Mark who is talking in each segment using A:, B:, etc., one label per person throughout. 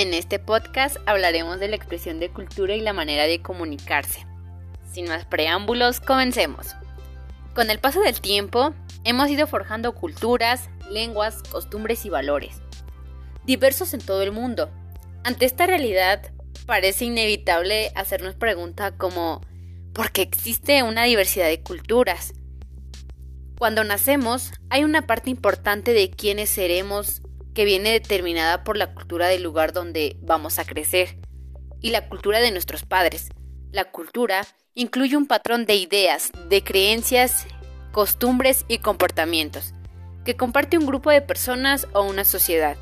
A: En este podcast hablaremos de la expresión de cultura y la manera de comunicarse. Sin más preámbulos, comencemos. Con el paso del tiempo, hemos ido forjando culturas, lenguas, costumbres y valores, diversos en todo el mundo. Ante esta realidad, parece inevitable hacernos preguntas como ¿por qué existe una diversidad de culturas? Cuando nacemos, hay una parte importante de quiénes seremos que viene determinada por la cultura del lugar donde vamos a crecer y la cultura de nuestros padres. La cultura incluye un patrón de ideas, de creencias, costumbres y comportamientos que comparte un grupo de personas o una sociedad.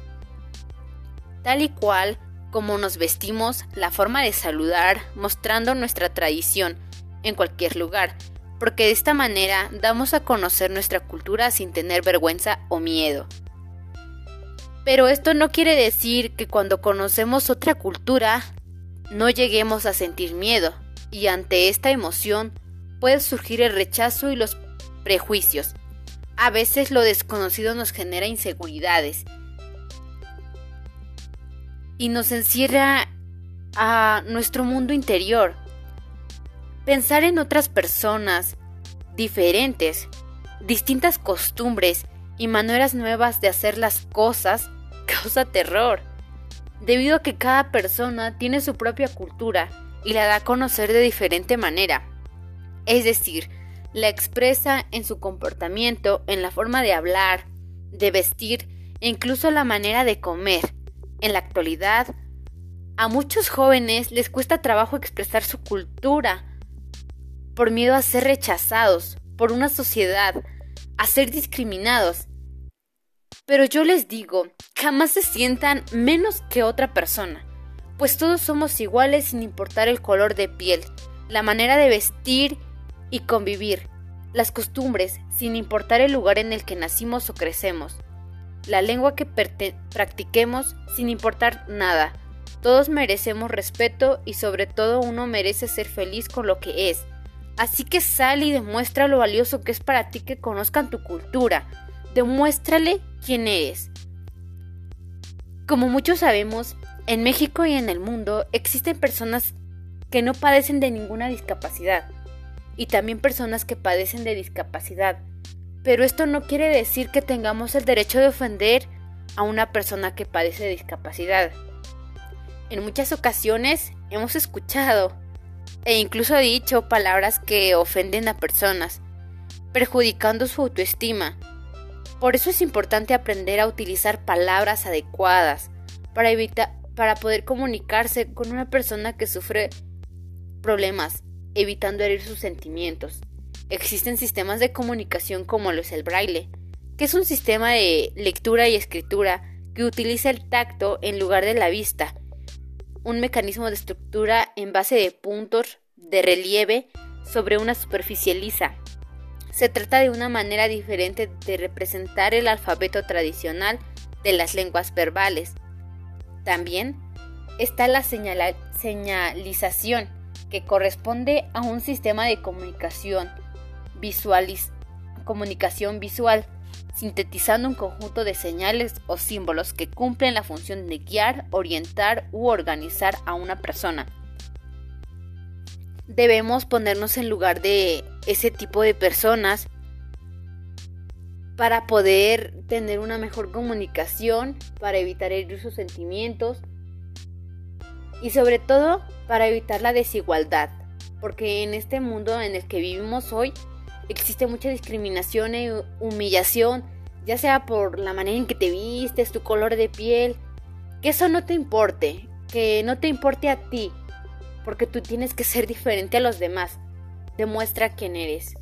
A: Tal y cual como nos vestimos, la forma de saludar, mostrando nuestra tradición en cualquier lugar, porque de esta manera damos a conocer nuestra cultura sin tener vergüenza o miedo. Pero esto no quiere decir que cuando conocemos otra cultura no lleguemos a sentir miedo, y ante esta emoción puede surgir el rechazo y los prejuicios. A veces lo desconocido nos genera inseguridades y nos encierra a nuestro mundo interior. Pensar en otras personas diferentes, distintas costumbres y maneras nuevas de hacer las cosas causa terror, debido a que cada persona tiene su propia cultura y la da a conocer de diferente manera. Es decir, la expresa en su comportamiento, en la forma de hablar, de vestir e incluso la manera de comer. En la actualidad, a muchos jóvenes les cuesta trabajo expresar su cultura por miedo a ser rechazados por una sociedad, a ser discriminados pero yo les digo, jamás se sientan menos que otra persona, pues todos somos iguales sin importar el color de piel, la manera de vestir y convivir, las costumbres, sin importar el lugar en el que nacimos o crecemos, la lengua que practiquemos, sin importar nada. Todos merecemos respeto y sobre todo uno merece ser feliz con lo que es. Así que sal y demuestra lo valioso que es para ti que conozcan tu cultura Demuéstrale quién eres. Como muchos sabemos, en México y en el mundo existen personas que no padecen de ninguna discapacidad y también personas que padecen de discapacidad. Pero esto no quiere decir que tengamos el derecho de ofender a una persona que padece de discapacidad. En muchas ocasiones hemos escuchado e incluso dicho palabras que ofenden a personas, perjudicando su autoestima por eso es importante aprender a utilizar palabras adecuadas para, evitar, para poder comunicarse con una persona que sufre problemas, evitando herir sus sentimientos. Existen sistemas de comunicación como el braille, que es un sistema de lectura y escritura que utiliza el tacto en lugar de la vista, un mecanismo de estructura en base de puntos de relieve sobre una superficie lisa. Se trata de una manera diferente de representar el alfabeto tradicional de las lenguas verbales. También está la señalización, que corresponde a un sistema de comunicación, comunicación visual, sintetizando un conjunto de señales o símbolos que cumplen la función de guiar, orientar u organizar a una persona debemos ponernos en lugar de ese tipo de personas para poder tener una mejor comunicación, para evitar herir sus sentimientos y sobre todo para evitar la desigualdad, porque en este mundo en el que vivimos hoy existe mucha discriminación e humillación, ya sea por la manera en que te vistes, tu color de piel, que eso no te importe, que no te importe a ti, porque tú tienes que ser diferente a los demás. Demuestra quién eres.